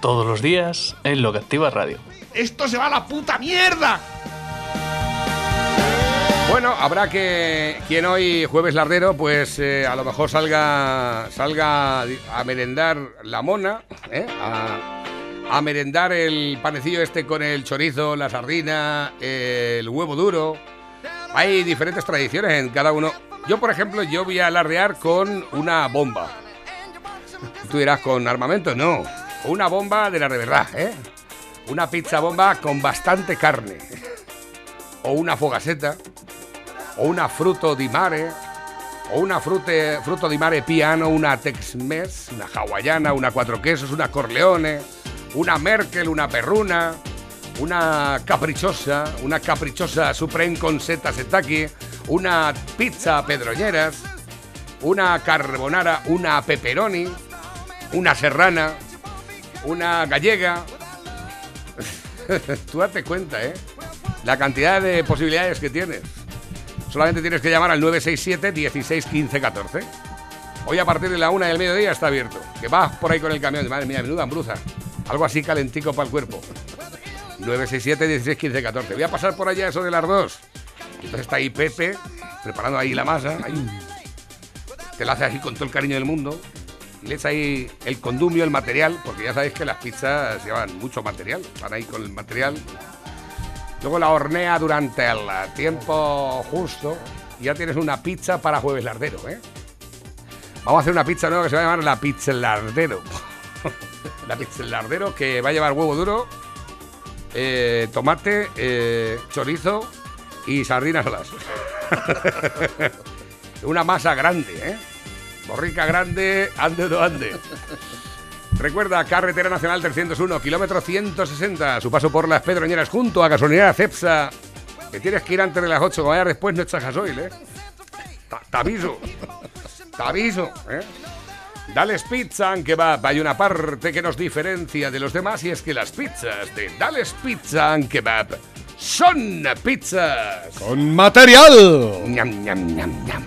Todos los días en Lo que Activa Radio. ¡Esto se va a la puta mierda! Bueno, habrá que quien hoy jueves lardero, pues eh, a lo mejor salga salga a merendar la mona, ¿eh? a, a merendar el panecillo este con el chorizo, la sardina, el huevo duro. Hay diferentes tradiciones en cada uno. Yo, por ejemplo, yo voy a alardear con una bomba. Tú dirás, ¿con armamento? No. Una bomba de la de verdad, ¿eh? Una pizza bomba con bastante carne. O una fogaseta. O una fruto di mare. O una frute, fruto di mare piano, una Tex-Mex, una hawaiana, una cuatro quesos, una Corleone, una Merkel, una perruna, una caprichosa, una caprichosa Supreme con seta setaki, una pizza pedroñeras, una carbonara, una pepperoni, una serrana, una gallega. Tú date cuenta, ¿eh? La cantidad de posibilidades que tienes. Solamente tienes que llamar al 967 16 15 14. Hoy a partir de la una del mediodía está abierto. Que vas por ahí con el camión. Madre mía, menuda hambruza. Algo así calentico para el cuerpo. 967 16 15 14. Voy a pasar por allá eso de las dos. Entonces está ahí Pepe, preparando ahí la masa. Ahí. Te la hace así con todo el cariño del mundo. Y le echa ahí el condumio, el material, porque ya sabéis que las pizzas llevan mucho material. Van ahí con el material. Luego la hornea durante el tiempo justo. Y ya tienes una pizza para jueves lardero, ¿eh? Vamos a hacer una pizza nueva que se va a llamar la pizza lardero. la pizza lardero que va a llevar huevo duro, eh, tomate, eh, chorizo y sardinas alas. Una masa grande, ¿eh? Borrica grande, ande o no ande. Recuerda, Carretera Nacional 301, kilómetro 160, su paso por las Pedroñeras junto a gasolinera Cepsa. Que tienes que ir antes de las 8, como vaya después no echas gasoil, ¿eh? Te aviso. Te aviso, ¿eh? Dales Pizza and Kebab. Hay una parte que nos diferencia de los demás y es que las pizzas de Dales Pizza and Kebab son pizzas. ¡Con material! Ñam, ñam, ñam, ñam.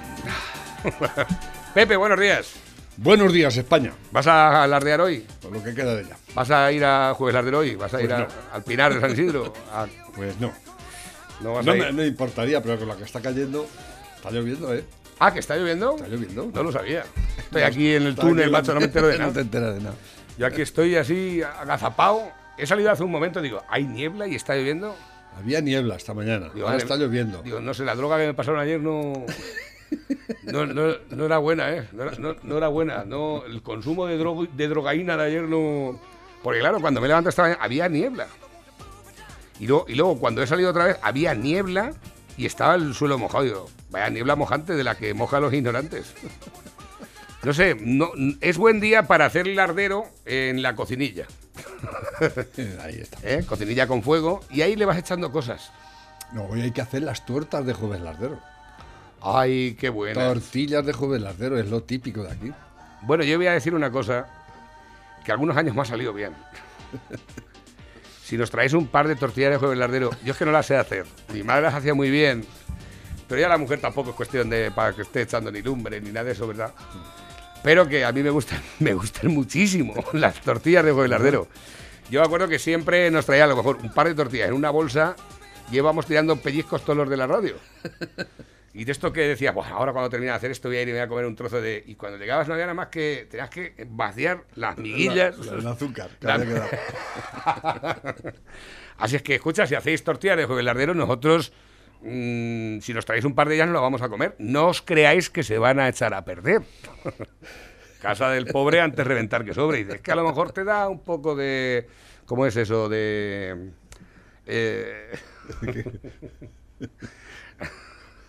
Pepe, buenos días. Buenos días, España. ¿Vas a alardear hoy? Por lo que queda de ella. ¿Vas a ir a Jueves Lardero hoy? ¿Vas a Pues ir a- no. al Pinar de San Isidro? A- Pues no. no vas No a me, ir. me importaría, pero con la que está cayendo. Está lloviendo, ¿eh? Ah, ¿que está lloviendo? Está lloviendo. No lo sabía. Estoy aquí en el túnel, macho, no me entero de No te nada. enteras de nada. Yo aquí estoy así agazapado. He salido hace un momento, digo, ¿hay niebla y está lloviendo? Había niebla esta mañana. Digo, Ahora está lloviendo. Digo, no sé, la droga que me pasaron ayer no. No, no- no era buena, ¿eh? No era, no- no era buena. No, el consumo de, drogo- de drogaína de ayer no. Porque, claro, cuando me levanto esta mañana había niebla. Y luego, y luego, cuando he salido otra vez, había niebla y estaba el suelo mojado. Digo, vaya niebla mojante de la que moja a los ignorantes. No sé, no, es buen día para hacer el lardero en la cocinilla. Ahí está. ¿eh? Cocinilla con fuego y ahí le vas echando cosas. No, hoy hay que hacer las tuertas de Jueves Lardero. Ay, qué buena. Tortillas de Jueves Lardero es lo típico de aquí. Bueno, yo voy a decir una cosa que algunos años me ha salido bien. si nos traéis un par de tortillas de jueves lardero, yo es que no las sé hacer. Mi madre las hacía muy bien, pero ya la mujer tampoco es cuestión de para que esté echando ni lumbre ni nada de eso, ¿verdad? Pero que a mí me gustan, me gustan muchísimo las tortillas de jueves lardero. Yo me acuerdo que siempre nos traía a lo mejor un par de tortillas en una bolsa y íbamos tirando pellizcos todos los de la radio. Y de esto que decía, pues ahora cuando termine de hacer esto voy a ir y voy a comer un trozo de... Y cuando llegabas no había nada más que... Tenías que vaciar las miguillas. La- la- el azúcar. que La- había quedado. Así es que, escucha, si hacéis tortillas de jueves lardero, nosotros, mm, si nos traéis un par de ellas, no lo vamos a comer. No os creáis que se van a echar a perder. Casa del pobre antes reventar que sobre. Y dices, que a lo mejor te da un poco de... ¿Cómo es eso? De... eh,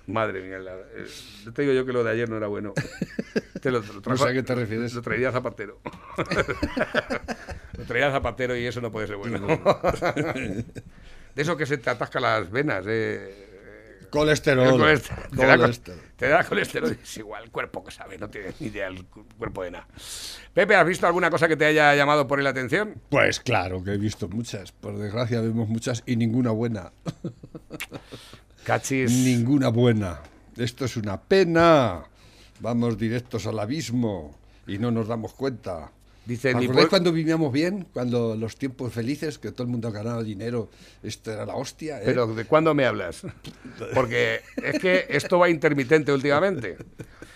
Madre mía, la- eh, te digo yo que lo de ayer no era bueno. Te lo, lo No trajo- sé a qué te refieres. Lo traería Zapatero. lo traería Zapatero y eso no puede ser bueno. de eso que se te atasca las venas. Eh, Colesterol. el colesterol. Te, da, Colesterol. te da colesterol. Es igual, el cuerpo que sabe, no tienes ni idea el cu- cuerpo de nada. Pepe, ¿has visto alguna cosa que te haya llamado por la atención? Pues claro que he visto muchas. Por desgracia vemos muchas y ninguna buena. Cachis. Ninguna buena. Esto es una pena. Vamos directos al abismo y no nos damos cuenta. Dice, ni ¿Acordáis por- cuando vivíamos bien? Cuando los tiempos felices, que todo el mundo ganaba dinero, esto era la hostia. ¿eh? Pero ¿de cuándo me hablas? Porque es que esto va intermitente últimamente.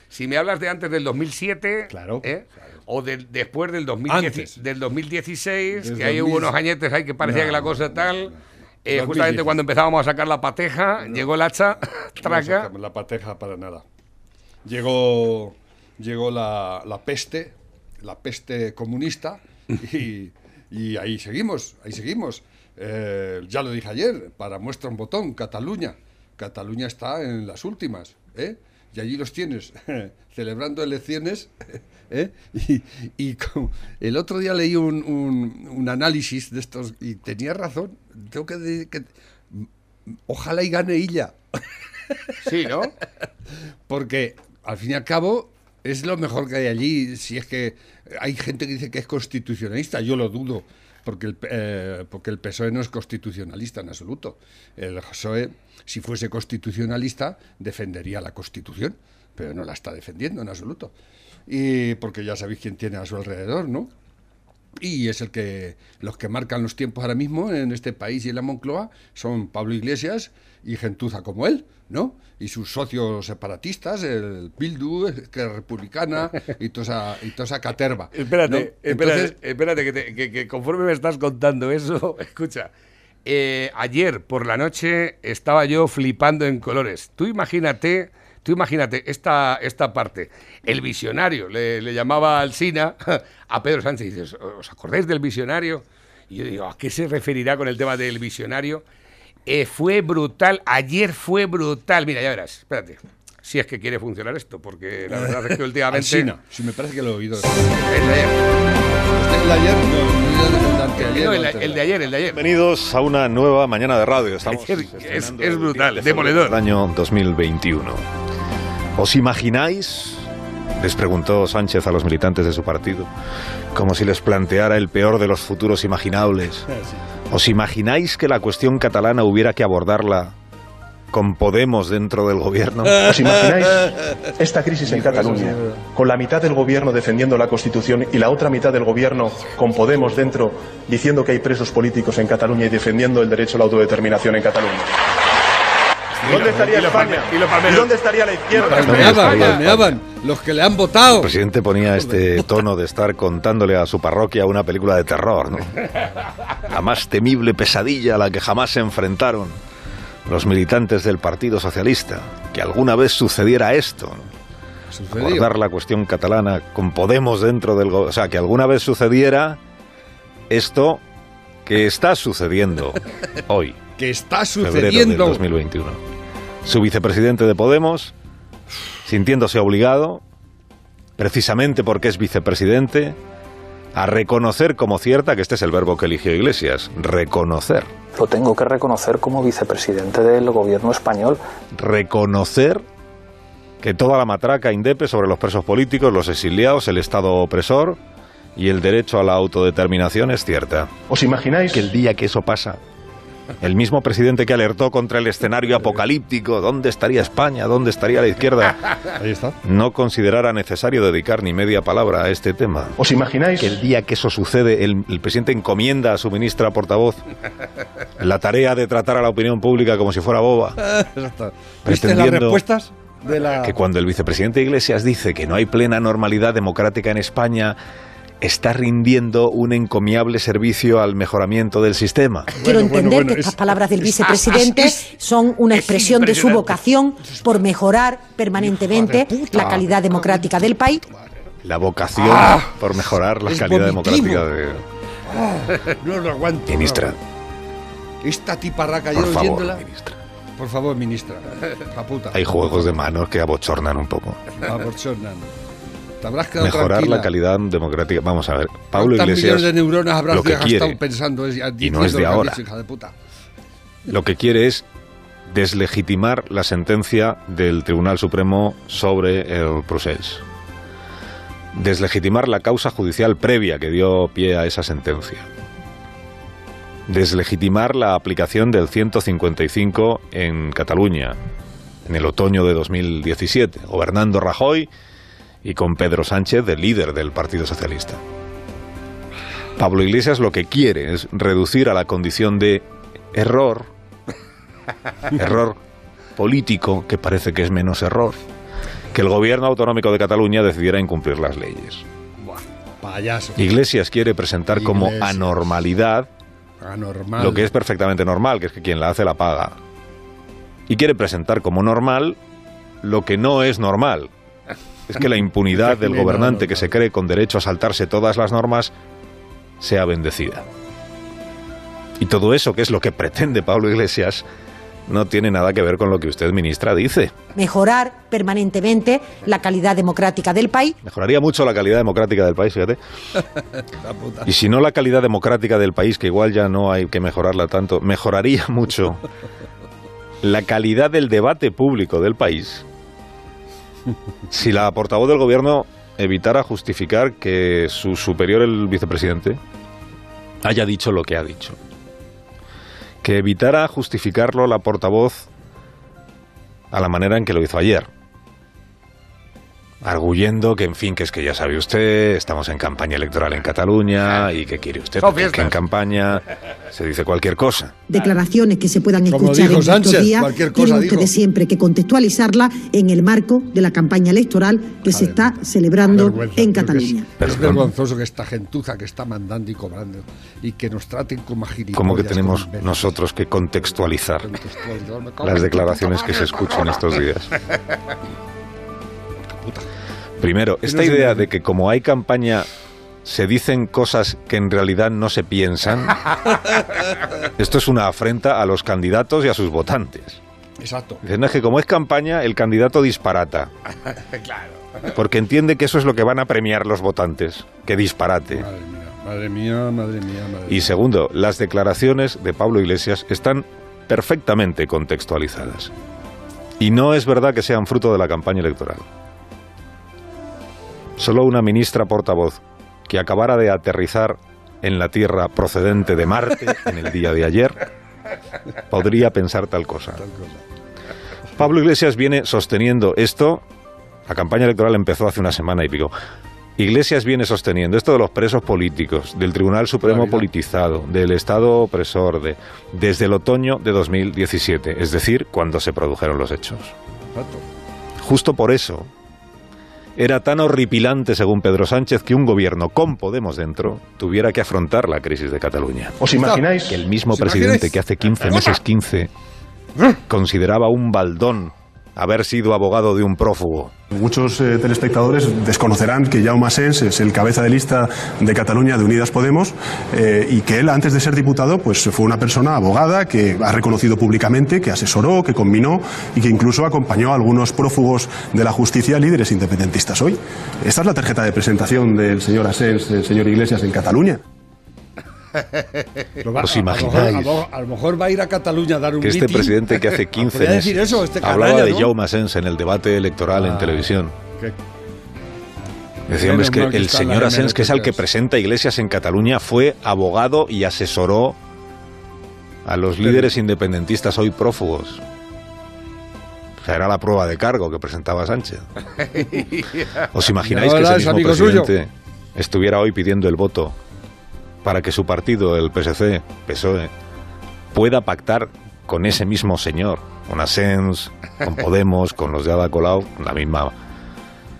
Si me hablas de antes del 2007, Claro, ¿eh? claro. o del- después del, 2010 Antes. del 2016, Desde que ahí hubo 2000. unos añetes ahí que parecía No, que la cosa no, tal, no, no. Eh, 2010. justamente cuando empezábamos a sacar la pateja, llegó el hacha, No traca, la pateja para nada. Llegó, llegó la, la peste, la peste comunista, y, y ahí seguimos, ahí seguimos. Eh, ya lo dije ayer, para muestra un botón, Cataluña. Cataluña está en las últimas, ¿eh? Y allí los tienes, celebrando elecciones. ¿eh? Y, y el otro día leí un, un- un análisis de estos y tenía razón. Tengo que, de- que ojalá y gane ella. sí, ¿no? Porque al fin y al cabo es lo mejor que hay allí. Si es que hay gente que dice que es constitucionalista, yo lo dudo, porque el, eh, porque el PSOE no es constitucionalista en absoluto. El PSOE, si fuese constitucionalista, defendería la Constitución, pero no la está defendiendo en absoluto. Y porque ya sabéis quién tiene a su alrededor, ¿no? Y es el que los que marcan los tiempos ahora mismo en este país y en la Moncloa son Pablo Iglesias y gentuza como él, ¿no? Y sus socios separatistas, el Bildu, que es republicana y toda esa, y toda esa caterva. Espérate, ¿no? espérate, Entonces, espérate, que, te- que- que conforme me estás contando eso, escucha. eh, ayer por la noche estaba yo flipando en colores. Tú imagínate, tú imagínate esta, esta parte. El visionario, le, le llamaba Alsina a Pedro Sánchez y dices, ¿os acordáis del visionario? Y yo digo, ¿a qué se referirá con el tema del visionario? Eh, fue brutal, ayer fue brutal. Mira, ya verás, espérate. Si es que quiere funcionar esto, porque la verdad es que últimamente... Alsina, si me parece que lo he oído. Es de ayer. ¿Este es el de ayer? No, el de el, el ayer, el de ayer. Bienvenidos a una nueva mañana de radio. Estamos Es- es el brutal, 10 de febrero demoledor. del año 2021. ¿Os imagináis? Les preguntó Sánchez a los militantes de su partido, como si les planteara el peor de los futuros imaginables. ¿Os imagináis que la cuestión catalana hubiera que abordarla con Podemos dentro del gobierno? ¿Os imagináis esta crisis en Cataluña? Con la mitad del gobierno defendiendo la Constitución y la otra mitad del gobierno con Podemos dentro diciendo que hay presos políticos en Cataluña y defendiendo el derecho a la autodeterminación en Cataluña. ¿Dónde estaría España? y los palmeros. ¿Y dónde estaría la izquierda? Palmeaban, palmeaban, los que le han votado. El presidente ponía este tono de estar contándole a su parroquia una película de terror, ¿no? La más temible pesadilla a la que jamás se enfrentaron los militantes del Partido Socialista. Que alguna vez sucediera esto, ¿no? Sucedió. abordar la cuestión catalana con Podemos dentro del gobierno. O sea, que alguna vez sucediera esto que está sucediendo hoy, Que está febrero del sucediendo. 2021. Su vicepresidente de Podemos, sintiéndose obligado, precisamente porque es vicepresidente, a reconocer como cierta, que este es el verbo que eligió Iglesias, reconocer, Lo tengo que reconocer como vicepresidente del gobierno español. reconocer que toda la matraca indepe sobre los presos políticos, los exiliados, el Estado opresor y el derecho a la autodeterminación es cierta. ¿Os imagináis que el día que eso pasa, el mismo presidente que alertó contra el escenario apocalíptico, ¿dónde estaría España? ¿Dónde estaría la izquierda? Ahí está. No considerara necesario dedicar ni media palabra a este tema. ¿Os imagináis Que el día que eso sucede, el, el presidente encomienda a su ministra portavoz la tarea de tratar a la opinión pública como si fuera boba. Exacto. ¿Viste las respuestas de la... Que cuando el vicepresidente Iglesias dice que no hay plena normalidad democrática en España, está rindiendo un encomiable servicio al mejoramiento del sistema. Quiero entender bueno, bueno, que estas es- palabras del es- vicepresidente es- son una es expresión de su vocación por mejorar permanentemente puta. la calidad democrática del país. La vocación por mejorar la calidad vomitivo. democrática de... No lo aguanto. Ministra, no. Esta tiparraca yo favor, oyéndola. ministra. por favor, ministra. Hay juegos de manos que abochornan un poco. Aborchonan. Te habrás quedado Mejorar tranquila. la calidad democrática. Vamos a ver. Pablo ¿Cuántas Iglesias millones de neuronas habrás lo que gastado quiere, pensando es- y no es de ahora. dicho, hija de puta? lo que quiere es deslegitimar la sentencia del Tribunal Supremo sobre el procés. Deslegitimar la causa judicial previa que dio pie a esa sentencia. Deslegitimar la aplicación del 155 en Cataluña en el otoño de 2017, gobernando Rajoy y con Pedro Sánchez de líder del Partido Socialista. Pablo Iglesias lo que quiere es reducir a la condición de error, error político, que parece que es menos error, que el gobierno autonómico de Cataluña decidiera incumplir las leyes. Buah, payaso. Iglesias quiere presentar como anormalidad Anormal. lo que es perfectamente normal, que es que quien la hace la paga. Y quiere presentar como normal lo que no es normal. Es que la impunidad del gobernante que se cree con derecho a saltarse todas las normas sea bendecida. Y todo eso, que es lo que pretende Pablo Iglesias, no tiene nada que ver con lo que usted, ministra, dice. Mejorar permanentemente la calidad democrática del país Mejoraría mucho la calidad democrática del país, fíjate. Y si no la calidad democrática del país, que igual ya no hay que mejorarla tanto, mejoraría mucho la calidad del debate público del país si la portavoz del gobierno evitara justificar que su superior, el vicepresidente, haya dicho lo que ha dicho. Que evitara justificarlo la portavoz a la manera en que lo hizo ayer. Arguyendo que, en fin, que es que ya sabe usted, estamos en campaña electoral en Cataluña y que quiere usted porque es que en campaña se dice cualquier cosa. declaraciones que se puedan Como escuchar dijo en estos Sánchez, días, cualquier cosa tienen dijo. ustedes siempre que contextualizarla en el marco de la campaña electoral que se está celebrando en es- Cataluña. Es, Perdón. vergonzoso que esta gentuza que está mandando y cobrando y que nos traten como a gilipollas. Como que tenemos como nosotros que contextualizar las declaraciones que se escuchan estos días. Puta. Primero, esta idea de que como hay campaña se dicen cosas que en realidad no se piensan, esto es una afrenta a los candidatos y a sus votantes. Exacto. Dicen, "No, es que como es campaña, el candidato disparata. Porque entiende que eso es lo que van a premiar los votantes, que disparate. Madre mía, madre mía, madre mía, madre Y segundo, las declaraciones de Pablo Iglesias están perfectamente contextualizadas. Y no es verdad que sean fruto de la campaña electoral. Solo una ministra portavoz que acabara de aterrizar en la Tierra procedente de Marte en el día de ayer podría pensar tal cosa. Pablo Iglesias viene sosteniendo esto. La campaña electoral empezó hace una semana y pico. Iglesias viene sosteniendo esto de los presos políticos, del Tribunal Supremo politizado, del Estado opresor, de, desde el otoño de 2017, es decir, cuando se produjeron los hechos. Justo por eso era tan horripilante, según Pedro Sánchez, que un gobierno con Podemos dentro tuviera que afrontar la crisis de Cataluña. ¿Os imagináis? Que el mismo ¿Os presidente imagináis? que hace 15 meses 15 consideraba un baldón haber sido abogado de un prófugo. Muchos eh, telespectadores desconocerán que Jaume Asens es el cabeza de lista de Cataluña de Unidas Podemos eh, y que él, antes de ser diputado, pues fue una persona abogada que ha reconocido públicamente que asesoró, que combinó y que incluso acompañó a algunos prófugos de la justicia, líderes independentistas hoy. Esta es la tarjeta de presentación del señor Asens, del señor Iglesias en Cataluña. ¿Os a- a lo mejor- imagináis? A, lo- mejor va a ir a Cataluña a dar un Que este presidente que hace 15 Podría meses decir eso, este hablaba canalla, de ¿no? Jaume Asens en el debate electoral en Ah. televisión. Que- Decía, hombre, es que el señor Asens, que es el que presenta iglesias en Cataluña, fue abogado y asesoró a los líderes independentistas hoy prófugos. O sea, era la prueba de cargo que presentaba Sánchez. ¿Os imagináis que ese es mismo presidente estuviera hoy pidiendo el voto para que su partido, el PSC, PSOE, pueda pactar con ese mismo señor, con Asens, con Podemos, con los de Ada Colau, la misma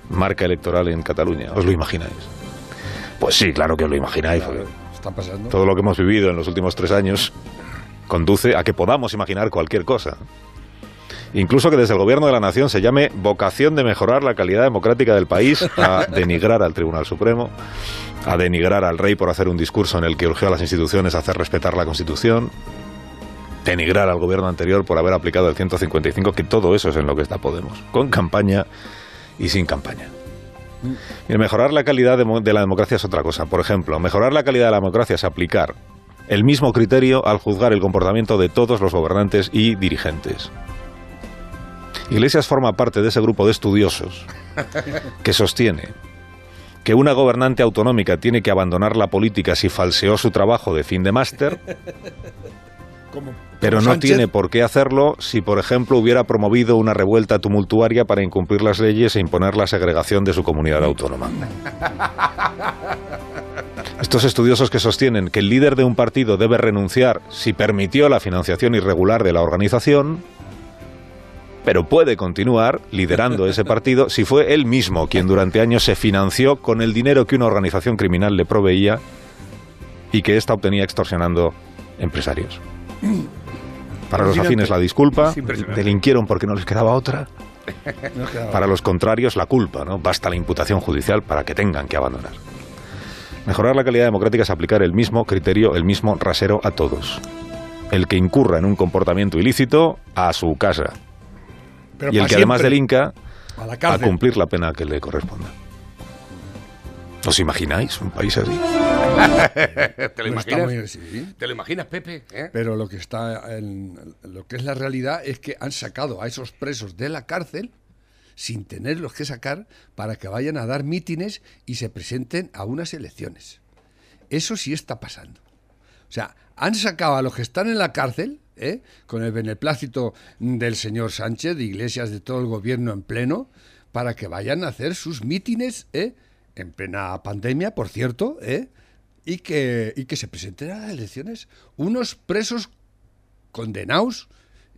marca electoral en Cataluña. ¿Os lo imagináis? Pues sí, claro que os lo imagináis. porque Está pasando. todo lo que hemos vivido en los últimos tres años conduce a que podamos imaginar cualquier cosa. Incluso que desde el gobierno de la nación se llame vocación de mejorar la calidad democrática del país a denigrar al Tribunal Supremo, a denigrar al rey por hacer un discurso en el que urgió a las instituciones a hacer respetar la Constitución. denigrar al gobierno anterior por haber aplicado el 155, que todo eso es en lo que está Podemos, con campaña y sin campaña. Y mejorar la calidad de, de la democracia es otra cosa. Por ejemplo, mejorar la calidad de la democracia es aplicar el mismo criterio al juzgar el comportamiento de todos los gobernantes y dirigentes. Iglesias forma parte de ese grupo de estudiosos que sostiene que una gobernante autonómica tiene que abandonar la política si falseó su trabajo de fin de máster, pero no Sánchez, tiene por qué hacerlo si, por ejemplo, hubiera promovido una revuelta tumultuaria para incumplir las leyes e imponer la segregación de su comunidad autónoma. Estos estudiosos que sostienen que el líder de un partido debe renunciar si permitió la financiación irregular de la organización, pero puede continuar liderando ese partido si fue él mismo quien durante años se financió con el dinero que una organización criminal le proveía y que ésta obtenía extorsionando empresarios. Para los afines la disculpa, delinquieron porque no les quedaba otra. Para los contrarios la culpa, ¿no? Basta la imputación judicial para que tengan que abandonar. Mejorar la calidad democrática es aplicar el mismo criterio, el mismo rasero a todos. El que incurra en un comportamiento ilícito, a su casa. Pero y el que además siempre, delinca, a la a cumplir la pena que le corresponda. ¿Os imagináis un país así? ¿Te lo No imaginas? muy- sí. ¿Te lo imaginas, Pepe? ¿Eh? Pero lo que está en lo que es la realidad es que han sacado a esos presos de la cárcel sin tenerlos que sacar para que vayan a dar mítines y se presenten a unas elecciones. Eso sí está pasando. O sea, han sacado a los que están en la cárcel, ¿eh? con el beneplácito del señor Sánchez, de Iglesias, de todo el gobierno en pleno, para que vayan a hacer sus mítines, ¿eh? en plena pandemia, por cierto, ¿eh? y, que, y que se presenten a las elecciones unos presos condenados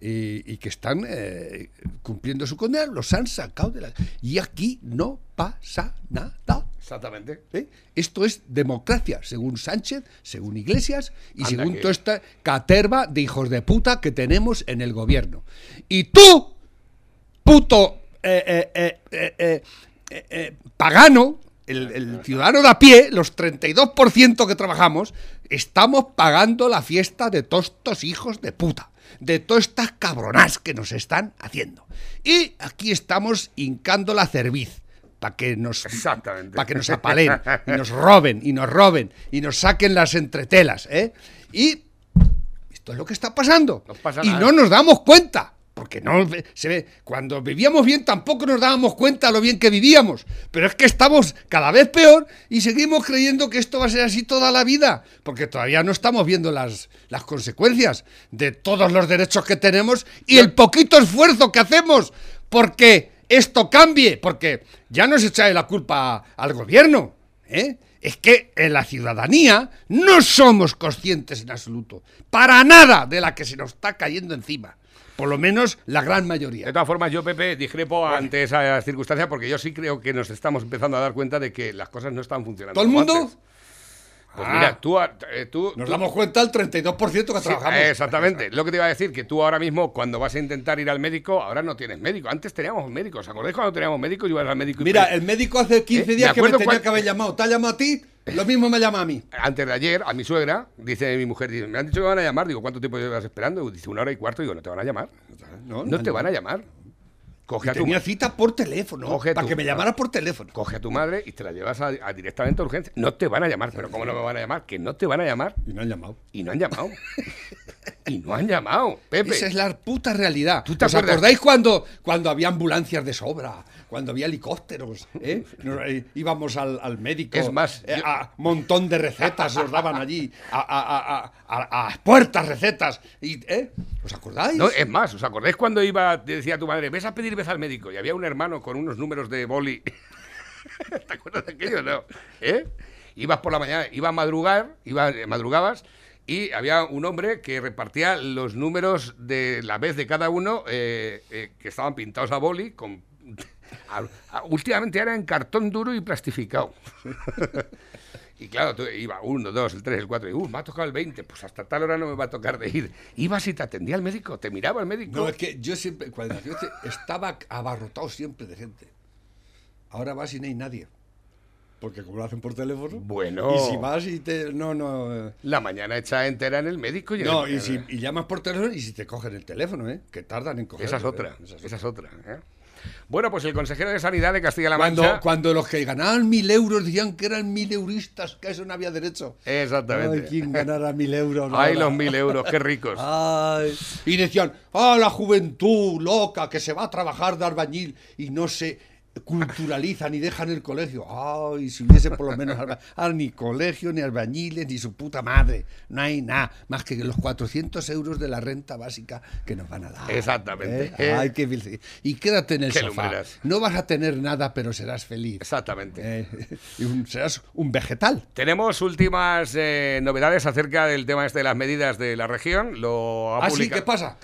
y, que están eh, cumpliendo su condena, los han sacado de la... Y aquí no pasa nada. Exactamente. ¿eh? Esto es democracia, según Sánchez, según Iglesias y Anda según que- toda esta caterva de hijos de puta que tenemos en el gobierno. Y tú, puto eh, eh, pagano, el, el ciudadano de a pie, los 32% que trabajamos, estamos pagando la fiesta de todos estos hijos de puta, de todas estas cabronas que nos están haciendo. Y aquí estamos hincando la cerviz para que nos para que nos apalen y nos roben y nos roben y nos saquen las entretelas, ¿eh? Y esto es lo que está pasando. No pasa y no nos damos cuenta. Porque no se ve, cuando vivíamos bien tampoco nos dábamos cuenta lo bien que vivíamos. Pero es que estamos cada vez peor y seguimos creyendo que esto va a ser así toda la vida. Porque todavía no estamos viendo las, las consecuencias de todos los derechos que tenemos y el poquito esfuerzo que hacemos porque esto cambie. Porque ya no se echa la culpa al gobierno. ¿eh? Es que en la ciudadanía no somos conscientes en absoluto, para nada de la que se nos está cayendo encima. Por lo menos la gran De mayoría. todas formas, yo, Pepe, discrepo ante esa circunstancia porque yo sí creo que nos estamos empezando a dar cuenta de que las cosas no están funcionando. ¿Todo el mundo? antes. Pues Ah. mira, tú, eh, tú, Nos tú- damos cuenta el 32% que Sí, trabajamos. Exactamente. Lo que te iba a decir, que tú ahora mismo, cuando vas a intentar ir al médico, ahora no tienes médico. Antes teníamos médicos. ¿Os acordáis cuando teníamos médico? Ibas al médico y Mira, el médico hace 15 Eh, días me que me tenía que haber llamado. ¿Te ha llamado a ti? Lo mismo me llama a mí. Antes de ayer, a mi suegra, dice mi mujer, dice, me han dicho que van a llamar. Digo, ¿cuánto tiempo llevas esperando? Dice, una hora y cuarto. Digo, no te van a llamar. No, No te van a llamar. Coge a tu, Tenía cita por teléfono. Para que me llamara por teléfono. coge a tu madre y te la llevas a, a directamente a urgencia. No te van a llamar. Pero ¿cómo no me van a llamar? Que no te van a llamar. Y no han llamado. Y no han llamado. y no han llamado. Pepe. Esa es la puta realidad. ¿Tú te ¿Os acuerdas? acordáis cuando, cuando había ambulancias de sobra? Cuando había helicópteros, ¿eh? Nos, eh, íbamos al, al médico. Es más, eh, yo- a montón de recetas nos daban allí. A, a- a- a puertas recetas. Y, ¿eh? ¿Os acordáis? No, es más, ¿os acordáis cuando iba, te decía tu madre, ves a pedir vez al médico? Y había un hermano con unos números de boli. ¿Te acuerdas de aquello? No. ¿Eh? Ibas por la mañana, iba a madrugar, iba, eh, madrugabas, y había un hombre que repartía los números de la vez de cada uno eh, eh, que estaban pintados a boli con. últimamente era en cartón duro y plastificado. Y claro, tú iba uno, dos, el tres, el cuatro, y uh, me ha tocado el 20, pues hasta tal hora no me va a tocar de ir. Ibas y te atendía el médico, te miraba el médico. No, es que yo siempre, cuando te- estaba abarrotado siempre de gente. Ahora vas y no hay nadie. Porque como lo hacen por teléfono. Bueno. Y si vas y te. No, no. eh. La mañana hecha entera en el médico y No, el- y, si, y llamas por teléfono y si te cogen el teléfono, ¿eh? Que tardan en coger. Esa es otra. Esa es Esa es otra. ¿eh? Bueno, pues el consejero de Sanidad de Castilla-La Cuando, Mancha. cuando los que ganaban mil euros decían que eran mil euristas, que eso no había derecho. Exactamente. Ay, ¿quién ganara mil euros? Ay, los mil euros, qué ricos. Ay. Y decían, ah, la juventud loca que se va a trabajar de albañil y no se culturaliza ni dejan el colegio. Ay, si hubiese por lo menos alba- ah, ni colegio, ni albañiles, ni su puta madre. No hay nada más que los 400 euros de la renta básica que nos van a dar. Exactamente. ¿Eh? Ay, qué. Y quédate en el Qué sofá. lumbreras. No vas a tener nada, pero serás feliz. Exactamente. Eh, y un- serás un vegetal. Tenemos últimas eh, novedades acerca del tema este de las medidas de la región. Lo ha Ah, sí, ¿qué pasa?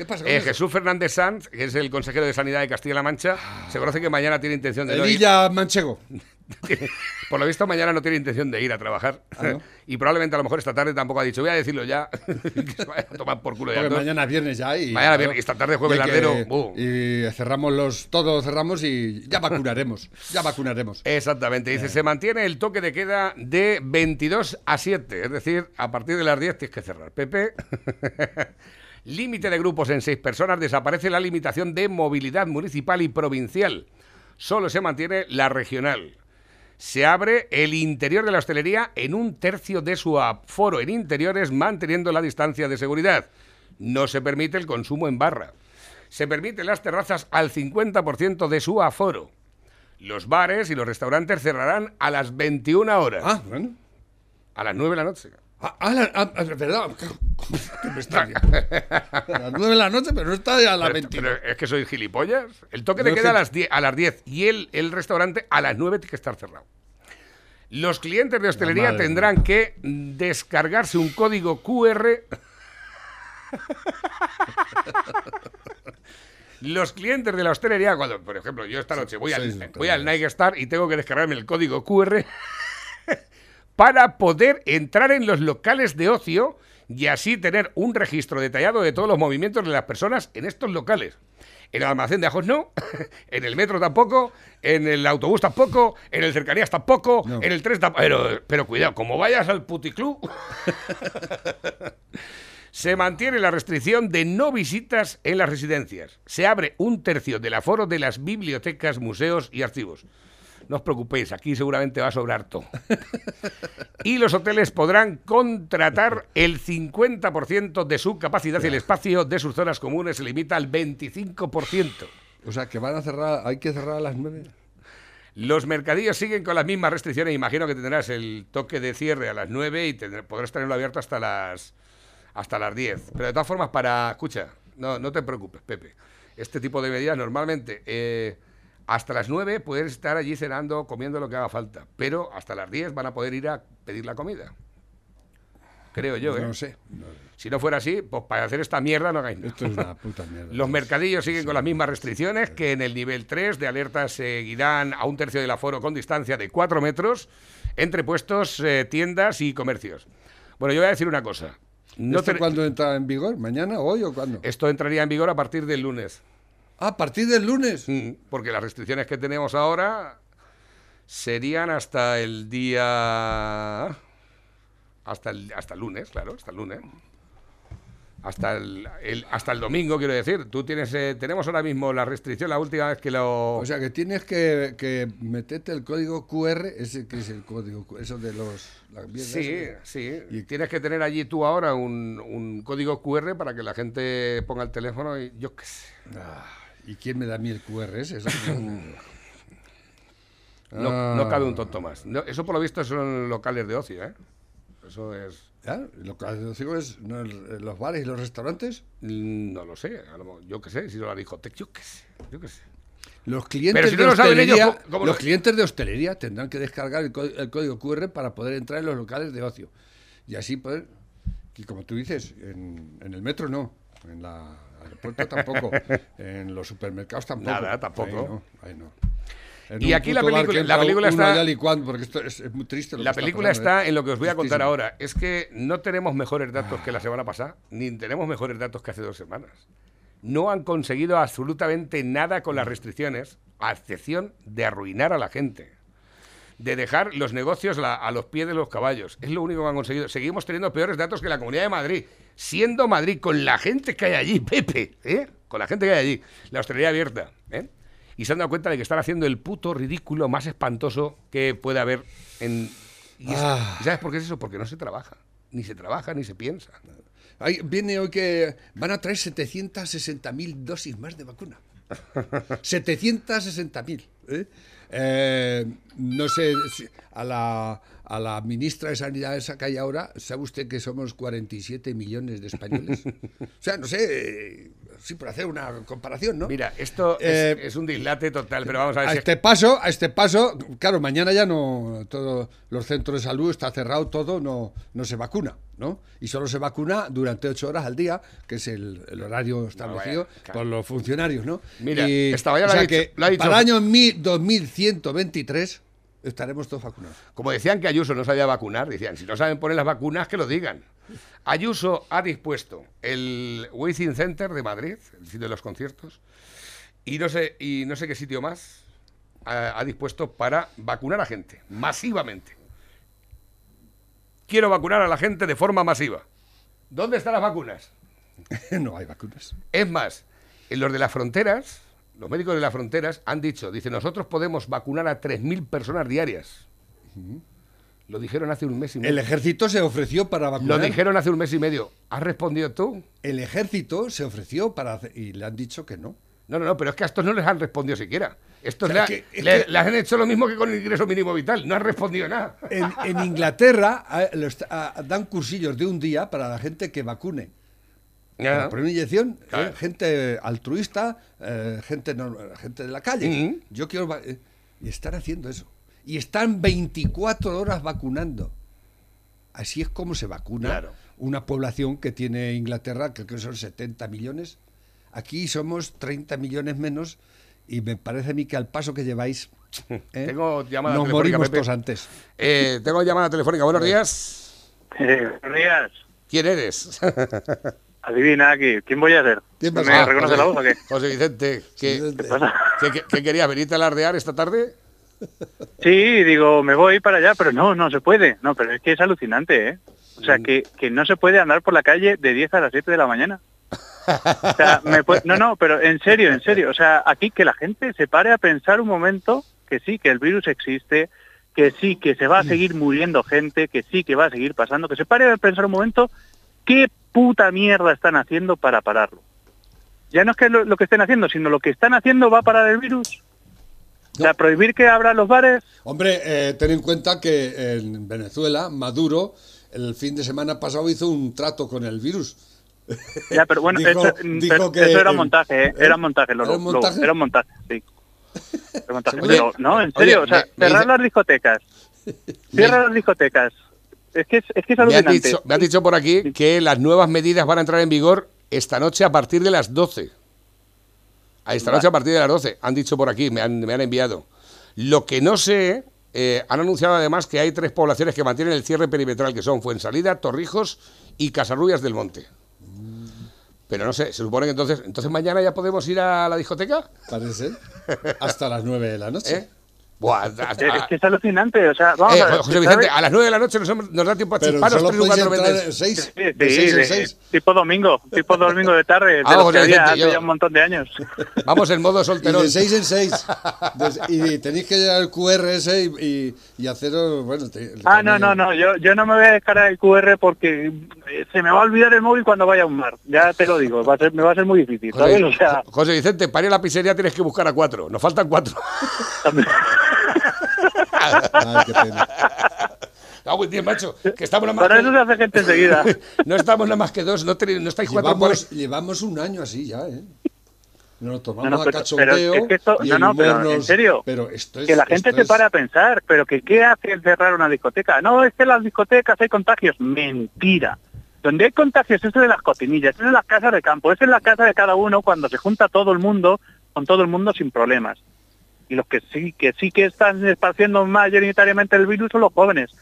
Jesús Fernández Sanz, que es el consejero de Sanidad de Castilla-La Mancha, se conoce que mañana tiene intención de no ir. Elilla Manchego. Por lo visto, mañana no tiene intención de ir a trabajar. Ah, ¿no? y probablemente a lo mejor esta tarde tampoco ha dicho, voy a decirlo ya, que se vaya a tomar por culo ya. Mañana es viernes ya y... Mañana viernes, y esta tarde jueves lardero. Y cerramos los... Todo cerramos y ya vacunaremos. ya vacunaremos. Exactamente, Eh. dice, se mantiene el toque de queda de 22 a 7, es decir, a partir de las 10 tienes que cerrar. Pepe, límite de grupos en 6 personas, desaparece la limitación de movilidad municipal y provincial, solo se mantiene la regional. Se abre el interior de la hostelería en un tercio de su aforo en interiores, manteniendo la distancia de seguridad. No se permite el consumo en barra. Se permiten las terrazas al 50% de su aforo. Los bares y los restaurantes cerrarán a las 21 horas. Ah, bueno. A las 9 de la noche. Ah, ah, la- ah, es verdad. ¿Qué me está diciendo? A las 9 de la noche, pero no está a las Pero, 22. pero es que soy gilipollas. El toque No, de queda a las 10, a las 10 y el, el restaurante a las 9 tiene que estar cerrado. Los clientes de hostelería madre tendrán que descargarse un código QR. Los clientes de la hostelería, cuando, por ejemplo, yo esta noche voy al, voy al. Nike Star y tengo que descargarme el código QR para poder entrar en los locales de ocio y así tener un registro detallado de todos los movimientos de las personas en estos locales. En el almacén de ajos no, en el metro tampoco, en el autobús tampoco, en el cercanías tampoco, No. en el tren tampoco. Pero, pero cuidado, como vayas al puticlub, se mantiene la restricción de no visitas en las residencias. Se abre un tercio del aforo de las bibliotecas, museos y archivos. No os preocupéis, aquí seguramente va a sobrar todo. Y los hoteles podrán contratar el 50% de su capacidad y el espacio de sus zonas comunes se limita al 25%. O sea, que van a cerrar, hay que cerrar a las 9. Los mercadillos siguen con las mismas restricciones. Imagino que tendrás el toque de cierre a las 9 y tendrás- podrás tenerlo abierto hasta las, hasta las 10. Pero de todas formas, para. Escucha, no, no te preocupes, Pepe. Este tipo de medidas normalmente. eh, hasta las 9 puedes estar allí cenando, comiendo lo que haga falta. Pero hasta las 10 van a poder ir a pedir la comida. Creo yo, ¿eh? No sé. No, Si no fuera así, pues para hacer esta mierda no hagáis nada. esto es una puta mierda. Los mercadillos siguen con las mismas restricciones que en el nivel 3 de alerta seguirán a un tercio del aforo con distancia de 4 metros entre puestos, eh, tiendas y comercios. Bueno, yo voy a decir una cosa. No ¿Esto te- cuándo entra en vigor? ¿Mañana, hoy o cuándo? Esto entraría en vigor a partir del lunes. A partir del lunes. Mm, Porque las restricciones que tenemos ahora serían hasta el día... Hasta el, hasta el lunes, claro, hasta el lunes. Hasta el, el- hasta el domingo, quiero decir. Tú tienes, eh, tenemos ahora mismo la restricción, la última vez que lo... O sea, que tienes que, que meterte el código QR, ese que es el código, eso de los... Sí, sí. Y- Tienes que tener allí tú ahora un, un código QR para que la gente ponga el teléfono y yo qué sé. Ah, ¿Y quién me da a mí el QR ese? Eso- No, Ah. no cabe un tonto más. No, eso por lo visto son locales de ocio, ¿eh? Eso es... ¿Ya? Lo que digo es ¿no? El- los bares y los restaurantes. mm, No lo sé, yo qué sé, si no la dijo yo qué sé, yo qué sé. Los clientes, Pero si no de ellos, hostelería, ¿cómo- cómo los lo- clientes de hostelería tendrán que descargar el, el código QR para poder entrar en los locales de ocio. Y así poder, y como tú dices, en, en el metro no, en la aeropuerto tampoco, en los supermercados tampoco. Nada, tampoco. Ahí no, ahí no. En Y aquí la película- la película está- porque esto es, es muy triste. lo La película pasando, está ¿eh? en lo que os voy a contar Tristísimo. ahora. Es que no tenemos mejores datos que la semana pasada, ni tenemos mejores datos que hace dos semanas. No han conseguido absolutamente nada con las restricciones, a excepción de arruinar a la gente. De dejar los negocios la- a los pies de los caballos. Es lo único que han conseguido. Seguimos teniendo peores datos que la Comunidad de Madrid. Siendo Madrid, con la gente que hay allí, Pepe, ¿eh? Con la gente que hay allí. La hostelería abierta, ¿eh? Y se han dado cuenta de que están haciendo el puto ridículo más espantoso que puede haber en... Y, es- Ah. ¿y ¿Sabes por qué es eso? Porque no se trabaja. Ni se trabaja, ni se piensa. Ahí viene hoy que van a traer 760.000 dosis más de vacuna. 760.000. ¿eh? Eh, no sé, si- a la, a la ministra de Sanidad esa que hay ahora, ¿sabe usted que somos 47 millones de españoles? O sea, no sé, sí, por hacer una comparación, ¿no? Mira, esto es- Eh, es, un dislate total, pero vamos a ver a si... este paso, a este paso, claro, mañana ya no, todos los centros de salud está cerrado todo, no, no se vacuna, ¿no? Y solo se vacuna durante ocho horas al día, que es el, el horario establecido vaya, claro. por los funcionarios, ¿no? Mira, y, esta o sea dicho- que dicho- para el año mil- 2123 estaremos todos vacunados. Como decían que Ayuso no sabía vacunar, decían, si no saben poner las vacunas, que lo digan. Ayuso ha dispuesto el Waiting Center de Madrid, el sitio de los conciertos, y no sé, y no sé qué sitio más ha, ha dispuesto para vacunar a gente, masivamente. Quiero vacunar a la gente de forma masiva. ¿Dónde están las vacunas? no hay vacunas. Es más, en los de las fronteras, los médicos de las fronteras han dicho, dice, nosotros podemos vacunar a 3.000 personas diarias. Lo dijeron hace un mes y medio. El ejército se ofreció para Lo vacunar. dijeron hace un mes y medio. ¿Has respondido tú? El ejército se ofreció para y le han dicho que no. No, no, no, pero es que a estos no les han respondido siquiera. Estos O sea, le, ha- que- es le- que- les han hecho lo mismo que con el ingreso mínimo vital. No han respondido nada. En, en Inglaterra lo dan cursillos de un día para la gente que vacune. Poner una inyección, eh, gente altruista, eh, gente, normal- gente de la calle. Yo quiero. eh, y están haciendo eso. Y están 24 horas vacunando. Así es como se vacuna Claro. una población que tiene Inglaterra, creo que son 70 millones. Aquí somos 30 millones menos. Y me parece a mí que al paso que lleváis. ¿eh? Tengo llamada Nos telefónica, morimos Pepe. todos antes. Eh, tengo llamada telefónica. Buenos días. buenos días. ¿Quién eres? Adivina aquí. ¿Quién voy a ser? ¿Quién ¿Me reconoce la voz o qué? José Vicente. ¿Qué, ¿Qué pasa? qué- qué- qué querías? ¿Venirte a alardear esta tarde? Sí, digo, me voy para allá, pero no, no se puede. No, pero es que es alucinante, ¿eh? O sea, que, que no se puede andar por la calle de 10 a las 7 de la mañana. O sea, me puede- no, no, pero en serio, en serio. O sea, aquí que la gente se pare a pensar un momento que sí, que el virus existe, que sí, que se va a seguir muriendo gente, que sí, que va a seguir pasando, que se pare a pensar un momento qué puta mierda están haciendo para pararlo. Ya no es que lo, lo que estén haciendo, sino lo que están haciendo va a parar el virus. O sea, prohibir que abran los bares, Hombre, eh, ten en cuenta que en Venezuela, Maduro, el fin de semana pasado hizo un trato con el virus. Ya, pero bueno, Dijo- eso, dijo pero que eso era montaje, ¿eh? ¿eh? Era montaje, lo, ¿Era un lo- montaje? era un montaje, sí. Era montaje. Pero, no, en serio, oye, o sea, me- cerrar las discotecas. Cierra las discotecas. Es que es, es, que es Me han, dicho, me han dicho por aquí que las nuevas medidas van a entrar en vigor esta noche a partir de las 12. A esta noche a partir de las 12. Han dicho por aquí, me han, me han enviado. Lo que no sé, eh, han anunciado además que hay tres poblaciones que mantienen el cierre perimetral, que son Fuensalida, Torrijos y Casarrubias del Monte. Pero no sé, se supone que entonces, entonces mañana ya podemos ir a la discoteca. Parece. Hasta las 9 de la noche. ¿Eh? Buah, a- Es, que es alucinante, o sea, vamos eh, a ver, José Vicente, ¿sabes? a las 9 de la noche nos, nos da tiempo a solo tres o podéis cuatro entrar veces. 6 Sí, de sí, 6 en de- 6. tipo domingo, tipo domingo de tarde, de Ah, los José que había Vicente, hace ya un montón de años. Vamos en modo Y solterón. de 6 en 6. Y tenéis que QR ese y, y, y haceros. Bueno, te- Ah, no, no, no, yo, yo no me voy a descargar el QR porque se me va a olvidar el móvil cuando vaya a un mar. Ya te lo digo, va a ser, me va a ser muy difícil, ¿sabes? O sea, José, José Vicente, para ir a la pizzería tienes que buscar a cuatro. Nos faltan cuatro. Ay, qué pena. Ah, buen día, macho. Que estamos nada más para eso se que, hace gente enseguida. no estamos nada más que dos. No, estáis Llevamos, llevamos un año así ya, ¿eh? Nos tomamos No, no, a pero- cachondeo. pero es que esto- y no, no, pero en serio, Pero esto es, que la gente esto se es- para a pensar, pero que qué hace el cerrar una discoteca. No, es que en las discotecas hay contagios. Mentira. Donde hay contagios es de las cotinillas, es en las casas de campo, es en la casa de cada uno cuando se junta todo el mundo, con todo el mundo sin problemas. Y los que sí que sí que están esparciendo mayoritariamente el virus son los jóvenes.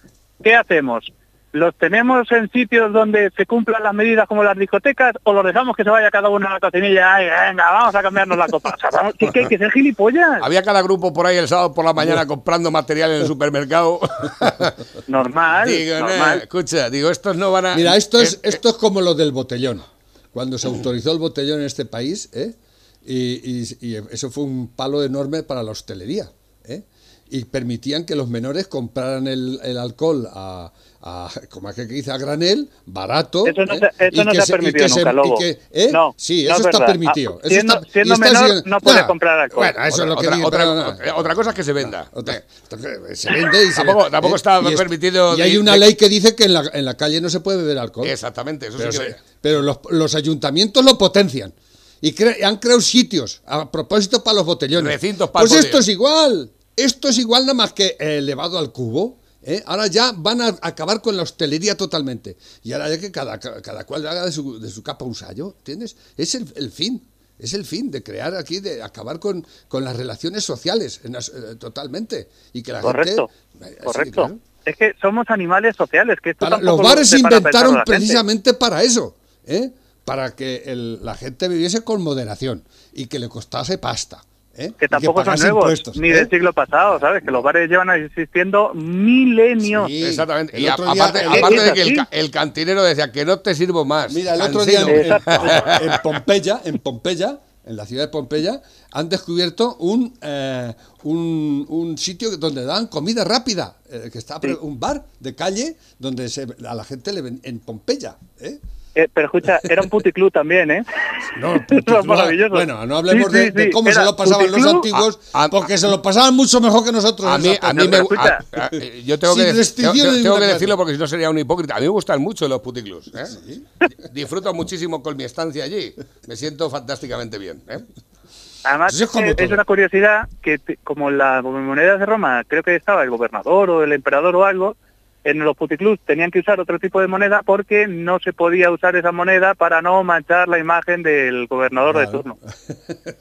¿Qué hacemos? ¿Los tenemos en sitios donde se cumplan las medidas como las discotecas o los dejamos que se vaya cada uno a la cocinilla? Ay, venga, vamos a cambiarnos la copa. O sea, vamos, que, ser gilipollas. Había cada grupo por ahí el sábado por la mañana comprando material en el supermercado. Normal, digo, no, normal. escucha, digo, estos no van a... Mira, esto es, Eh, esto es como lo del botellón. Cuando se autorizó el botellón en este país, ¿eh? y, y- y eso fue un palo enorme para la hostelería. ¿eh? Y permitían que los menores compraran el, el alcohol a, a- como aquel que dice, a granel, barato. Eso no ¿eh? se- eso y no que se ha y permitido se- Lobo. que- ¿eh? No, sí, no eso es está verdad. permitido. Ah, Eso siendo- está- siendo está menor, siendo- no puede Nah, comprar alcohol. Bueno, eso es lo que otra, digo, otra- pero otra- otra cosa es que se venda. Otra- otra- se vende y se Tampoco- vende, tampoco ¿eh? está Y permitido Y hay una ley que dice que en la, en la calle no se puede beber alcohol. Exactamente, eso Pero, sí que... pero los, los ayuntamientos lo potencian. Y cre- han creado sitios a propósito para los botellones. Recintos para pues esto es igual. Esto es igual nada más que elevado al cubo. ¿Eh? Ahora ya van a acabar con la hostelería totalmente. Y ahora ya que cada, cada cual haga de su, de su capa un sallo, ¿entiendes? Es el, el fin. Es el fin de crear aquí, de acabar con, con las relaciones sociales en las- eh, totalmente. Y que la Correcto, gente. eh, sí, correcto. claro. Es que somos animales sociales, que esto Para- tampoco los bares se para inventaron precisamente para eso, ¿eh? para que el- la gente viviese con moderación y que le costase pasta. ¿Eh? Que tampoco son nuevos, impuestos, ni ¿eh? del siglo pasado, ¿sabes? Que los bares llevan existiendo milenios. Sí. Exactamente. El Y a- otro día- aparte, de que el, el cantinero decía que no te sirvo más. Mira, el otro día en, cansino. en- en Pompeya, en Pompeya, en la ciudad de Pompeya, han descubierto un, eh, un, un sitio donde dan comida rápida, eh, que está un bar de calle donde se, a la gente le ven en Pompeya. ¿eh? Eh, pero escucha, era un puticlub también, ¿eh? No, puticlub, maravilloso. Bueno, no hablemos Sí, de, sí, de sí, cómo se lo pasaban los antiguos, a- a- porque se lo pasaban mucho mejor que nosotros. A mí, a mí me gu- escucha. a- a- yo tengo que, restricción tengo- que decirlo porque si no sería un hipócrita. A mí me gustan mucho los puticlubs. ¿eh? Disfruto muchísimo con mi estancia allí. Me siento fantásticamente bien. ¿eh? Además, es como es, una curiosidad que como en las monedas de Roma creo que estaba el gobernador o el emperador o algo, en los puticlubs tenían que usar otro tipo de moneda porque no se podía usar esa moneda para no manchar la imagen del gobernador de turno.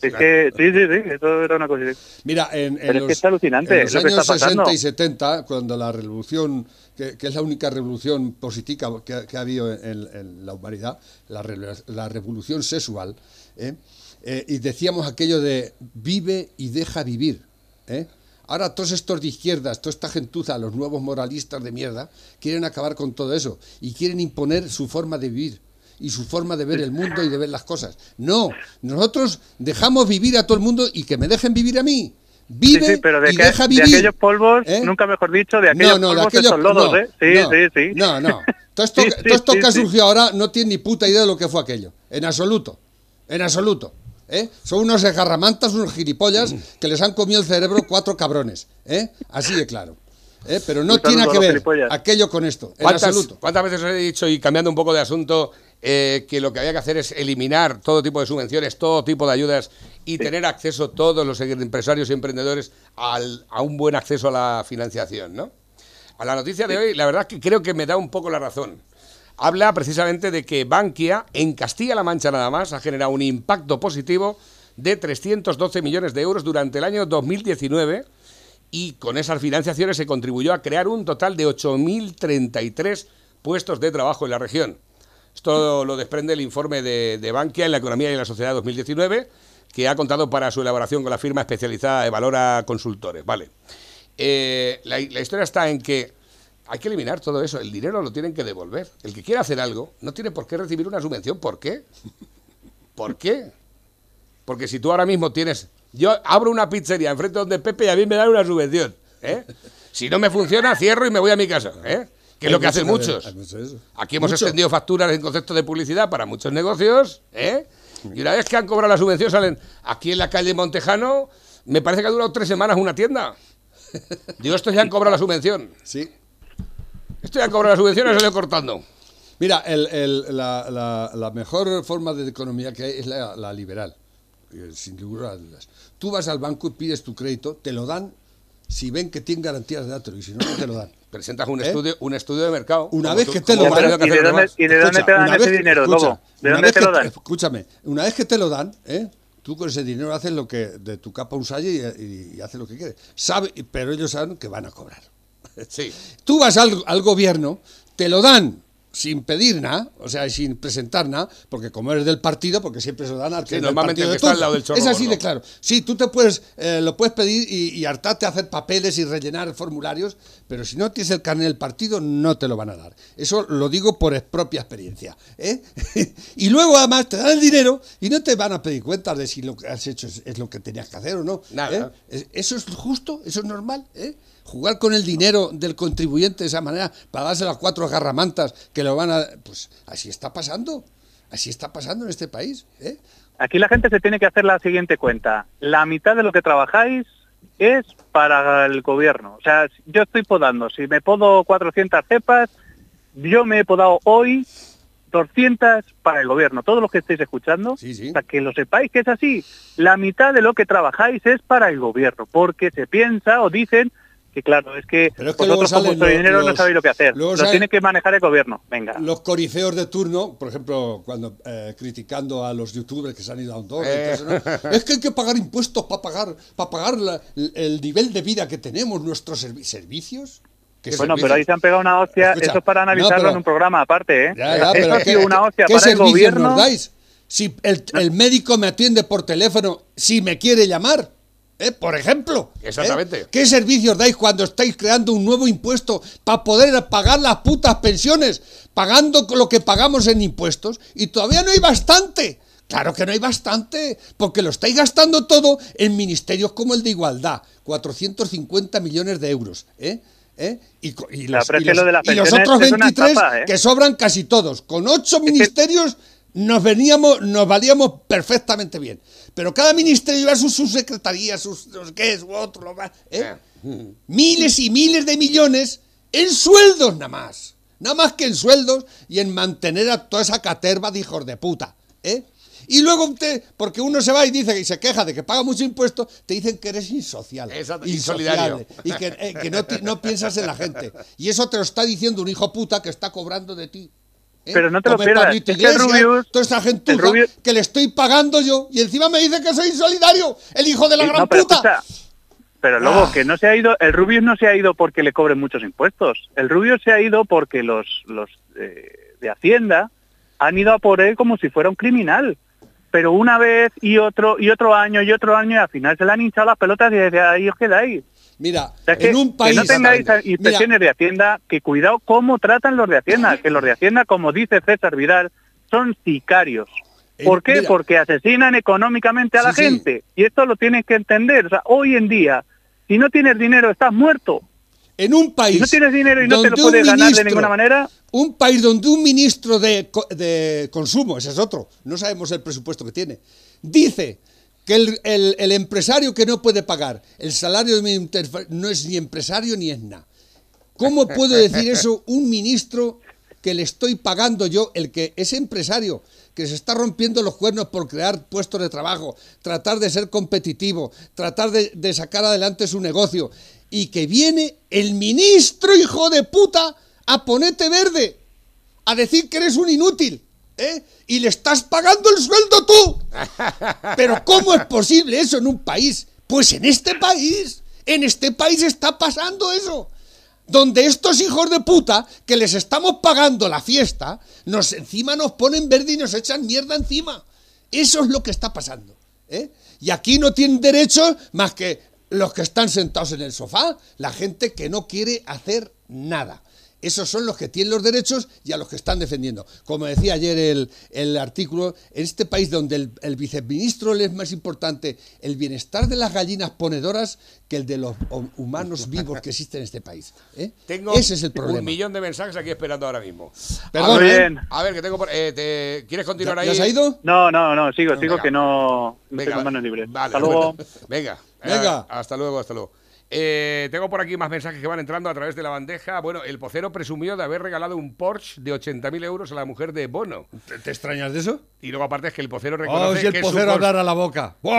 Es que, sí, sí, sí, eso era una cosa. Mira, en, en Pero es que los, es alucinante en los lo que años está pasando. 60 y 70, cuando la revolución, que, que es la única revolución positiva que, ha- que ha habido en, en la humanidad, la revolución sexual, ¿eh? Eh, y decíamos aquello de vive y deja vivir. ¿eh? Ahora todos estos de izquierdas, toda esta gentuza, los nuevos moralistas de mierda, quieren acabar con todo eso y quieren imponer su forma de vivir y su forma de ver el mundo y de ver las cosas. No, nosotros dejamos vivir a todo el mundo y que me dejen vivir a mí. Vive Sí, sí, pero de, y que- deja de vivir. aquellos polvos, ¿eh? nunca mejor dicho, de aquellos no, no, de polvos aquellos estos lodos, no, ¿eh? Sí, no, sí, sí. No, no. Todo esto, Sí, todo esto que ha surgido ahora no tiene ni puta idea de lo que fue aquello. En absoluto. En absoluto. ¿Eh? Son unos egarramantas, unos gilipollas que les han comido el cerebro cuatro cabrones. ¿eh? Así de claro. ¿eh? Pero no tiene que ver aquello con esto. En ¿Cuántas, absoluto. cuántas veces os he dicho, y cambiando un poco de asunto, eh, que lo que había que hacer es eliminar todo tipo de subvenciones, todo tipo de ayudas y tener acceso todos los empresarios y emprendedores al- a un buen acceso a la financiación, ¿no? A la noticia de hoy, la verdad es que creo que me da un poco la razón. Habla precisamente de que Bankia, en Castilla-La Mancha nada más, ha generado un impacto positivo de 312 millones de euros durante el año 2019 y con esas financiaciones se contribuyó a crear un total de 8.033 puestos de trabajo en la región. Esto lo desprende el informe de, Bankia en la economía y la sociedad 2019, que ha contado para su elaboración con la firma especializada de Valora Consultores. Vale. Eh, la historia está en que hay que eliminar todo eso. El dinero lo tienen que devolver. El que quiera hacer algo no tiene por qué recibir una subvención. ¿Por qué? ¿Por qué? Porque si tú ahora mismo tienes. Yo abro una pizzería enfrente donde Pepe y a mí me dan una subvención. ¿eh? Si no me funciona, cierro y me voy a mi casa. ¿eh? Que es lo que hacen muchos. Aquí hemos Mucho. extendido facturas en concepto de publicidad para muchos negocios, ¿eh? Y una vez que han cobrado la subvención salen aquí en la calle Montejano, me parece que ha durado tres semanas una tienda. Digo, estos ya han cobrado la subvención. Sí. Estos ya han cobrado la subvención y se lo he cortando. Mira, el- el- la, la- la mejor forma de economía que hay es la, la liberal, eh, sin lugar a dudas. Tú vas al banco y pides tu crédito, te lo dan si ven que tienen garantías de datos y si no, no te lo dan. Presentas un ¿Eh? estudio, un estudio de mercado. Una vez tú- que te lo dan- ¿Y de dónde, demás. y de dónde te dan ese que- dinero, escucha, Lobo? ¿De una dónde vez te que lo dan? Escúchame, una vez que te lo dan, ¿eh? tú con ese dinero haces lo que de tu capa un salle y, y- y haces lo que quieres. Sabe, pero ellos saben que van a cobrar. Tú vas al, al gobierno, te lo dan sin pedir nada, o sea, sin presentar nada, porque como eres del partido, porque siempre se lo dan al que Sí, normalmente partido de está al lado del chorro Es así de claro. Sí, tú te puedes, eh, lo puedes pedir y, y hartarte a hacer papeles y rellenar formularios, pero si no tienes el carnet del partido, no te lo van a dar. Eso lo digo por propia experiencia. ¿eh? y luego además te dan el dinero y no te van a pedir cuentas de si lo que has hecho es, es lo que tenías que hacer o no. Nada. ¿eh? ¿Es- ¿Eso es justo? ¿Eso es normal? Jugar con el dinero del contribuyente de esa manera para darse las cuatro garramantas que lo van a... Pues así está pasando. Así está pasando en este país. ¿eh? Aquí la gente se tiene que hacer la siguiente cuenta. La mitad de lo que trabajáis es para el gobierno. O sea, yo estoy podando. Si me podo 400 cepas, yo me he podado hoy 200 para el gobierno. Todos los que estéis escuchando, Sí, sí. para que lo sepáis que es así. La mitad de lo que trabajáis es para el gobierno, porque se piensa o dicen que claro, es que, Pero es que vosotros con vuestro los- dinero no sabéis lo que hacer. luego Lo salen- tiene que manejar el gobierno. Venga. Los corifeos de turno, por ejemplo, cuando eh, criticando a los youtubers que se han ido a Andorra, y Eh. todo eso, ¿no? es que hay que pagar impuestos para pagar, para pagar la- el nivel de vida que tenemos, nuestros servi- servicios. ¿Qué Bueno, servicios? pero ahí se han pegado una hostia. Escucha, eso es para no, analizarlo pero- en un programa aparte, ¿eh? Ya, ya, eso pero ha ¿qué, sido una hostia qué para el servicios gobierno. nos dais? Si el, el médico me atiende por teléfono, si me quiere llamar, ¿eh? por ejemplo. ¿eh? Exactamente. ¿Qué servicios dais cuando estáis creando un nuevo impuesto para poder pagar las putas pensiones, pagando lo que pagamos en impuestos? Y todavía no hay bastante. Claro que no hay bastante, porque lo estáis gastando todo en ministerios como el de Igualdad, 450 millones de euros. ¿eh? ¿Eh? Y, y La los, y los- de las y los pensiones otros es una 23 estafa, ¿eh? que sobran casi todos. Con ocho ministerios nos veníamos, nos valíamos perfectamente bien. Pero cada ministerio lleva sus subsecretarías, sus, sus qué es, u otro, lo más, ¿eh? Miles y miles de millones en sueldos nada más. Nada más que en sueldos y en mantener a toda esa caterva de hijos de puta. ¿eh? Y luego usted, porque uno se va y dice y se queja de que paga mucho impuesto, te dicen que eres insocial. Exacto. Y que, eh, que no, no piensas en la gente. Y eso te lo está diciendo un hijo puta que está cobrando de ti. ¿Eh? Pero no te lo pierdas, Pablito es que el Iglesias, Rubius- toda esa gentuza Rubius- que le estoy pagando yo y encima me dice que soy insolidario, el hijo de la Sí, gran no, pero puta. escucha, pero luego Ah. que no se ha ido, el Rubius no se ha ido porque le cobren muchos impuestos. El Rubius se ha ido porque los, los eh, de Hacienda han ido a por él como si fuera un criminal. Pero una vez y otro y otro año y otro año y al final se le han hinchado las pelotas y desde ahí os quedáis. Mira, O sea, que, en un que país... no tengáis inspecciones de Hacienda, que cuidado cómo tratan los de Hacienda, que los de Hacienda, como dice César Vidal, son sicarios. ¿Por qué? mira. Porque asesinan económicamente a la Sí, sí. gente. Y esto lo tienes que entender. O sea, hoy en día, si no tienes dinero, estás muerto. en un país Si no tienes dinero y no te lo puedes ganar de ninguna manera, Un país donde un ministro de, de consumo, ese es otro, no sabemos el presupuesto que tiene, dice que el, empresario que no puede pagar el salario de mi no es ni empresario ni es nada. ¿Cómo puede decir eso un ministro que le estoy pagando yo, el que es empresario, que se está rompiendo los cuernos por crear puestos de trabajo, tratar de ser competitivo, tratar de, de sacar adelante su negocio, y que viene el ministro, hijo de puta, a ponerte verde, a decir que eres un inútil, ¿eh? Y le estás pagando el sueldo tú. Pero ¿cómo es posible eso en un país? Pues en este país, en este país está pasando eso. Donde estos hijos de puta, que les estamos pagando la fiesta, nos encima nos ponen verde y nos echan mierda encima. Eso es lo que está pasando. ¿eh? Y aquí no tienen derecho más que los que están sentados en el sofá, la gente que no quiere hacer nada. Esos son los que tienen los derechos y a los que están defendiendo. Como decía ayer el, el artículo, en este país donde el, el viceministro le es más importante el bienestar de las gallinas ponedoras que el de los hu- humanos vivos que existen en este país. ¿eh? Tengo Ese es el un problema. millón de mensajes aquí esperando ahora mismo. Perdón, a ver, ¿eh? bien. a ver, que tengo por... eh, te- ¿Quieres continuar ¿Ya, ahí? ya se ha ido? no, no, no, sigo, sigo venga. que no, no Venga, tengo manos libres. vale, Hasta luego. Venga, Venga. eh, hasta luego, hasta luego. Eh, tengo por aquí más mensajes que van entrando a través de la bandeja. Bueno, el pocero presumió de haber regalado un Porsche de 80.000 euros a la mujer de Bono. ¿Te, te extrañas de eso? Y luego aparte es que el pocero Oh, reconoce si el que, su pocero hablara a la boca. que-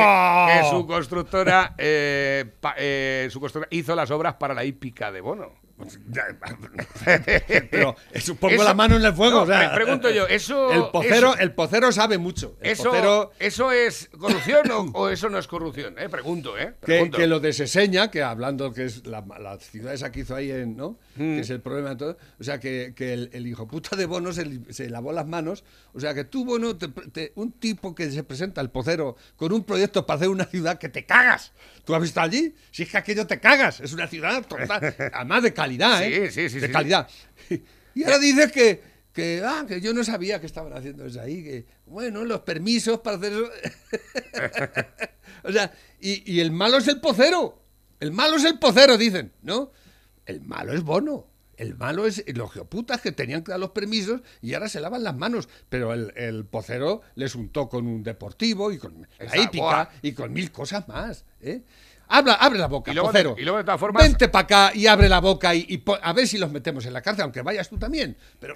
que su constructora, eh, pa- eh, su constructora hizo las obras para la hípica de Bono. Pero eso, pongo Eso- la mano en el fuego. No, o sea, pre- pregunto yo, eso- El pocero, eso- el pocero sabe mucho. El ¿Eso, pocero- ¿Eso es corrupción o, o eso no es corrupción? Eh, pregunto, ¿eh? que, Pregunto. que lo de Seseña, que hablando que es la, la ciudad esa que hizo ahí en, ¿no? Mm. Que es el problema de todo. O sea, que, que el, el hijo puta de Bono se, lavó las manos. O sea, que tú, Bono, te- te- un tipo que se presenta, el pocero, con un proyecto para hacer una ciudad que te cagas. ¿Tú has visto allí? Si es que aquello te cagas. Es una ciudad total, además de calidad, ¿eh? Sí, sí, sí, De sí. calidad. Y ahora dices que, que, ah, que yo no sabía que estaban haciendo eso ahí, que, bueno, los permisos para hacer eso. o sea, y, y el malo es el pocero. El malo es el pocero, dicen, ¿no? El malo es Bono. El malo es los geoputas que tenían que dar los permisos y ahora se lavan las manos. Pero el, el pocero les untó con un deportivo y con la hípica y con mil cosas más. ¿eh? Habla, abre la boca, Y luego, pocero. de, y luego, de todas formas, Vente para acá y abre la boca y, a ver si los metemos en la cárcel, aunque vayas tú también. Pero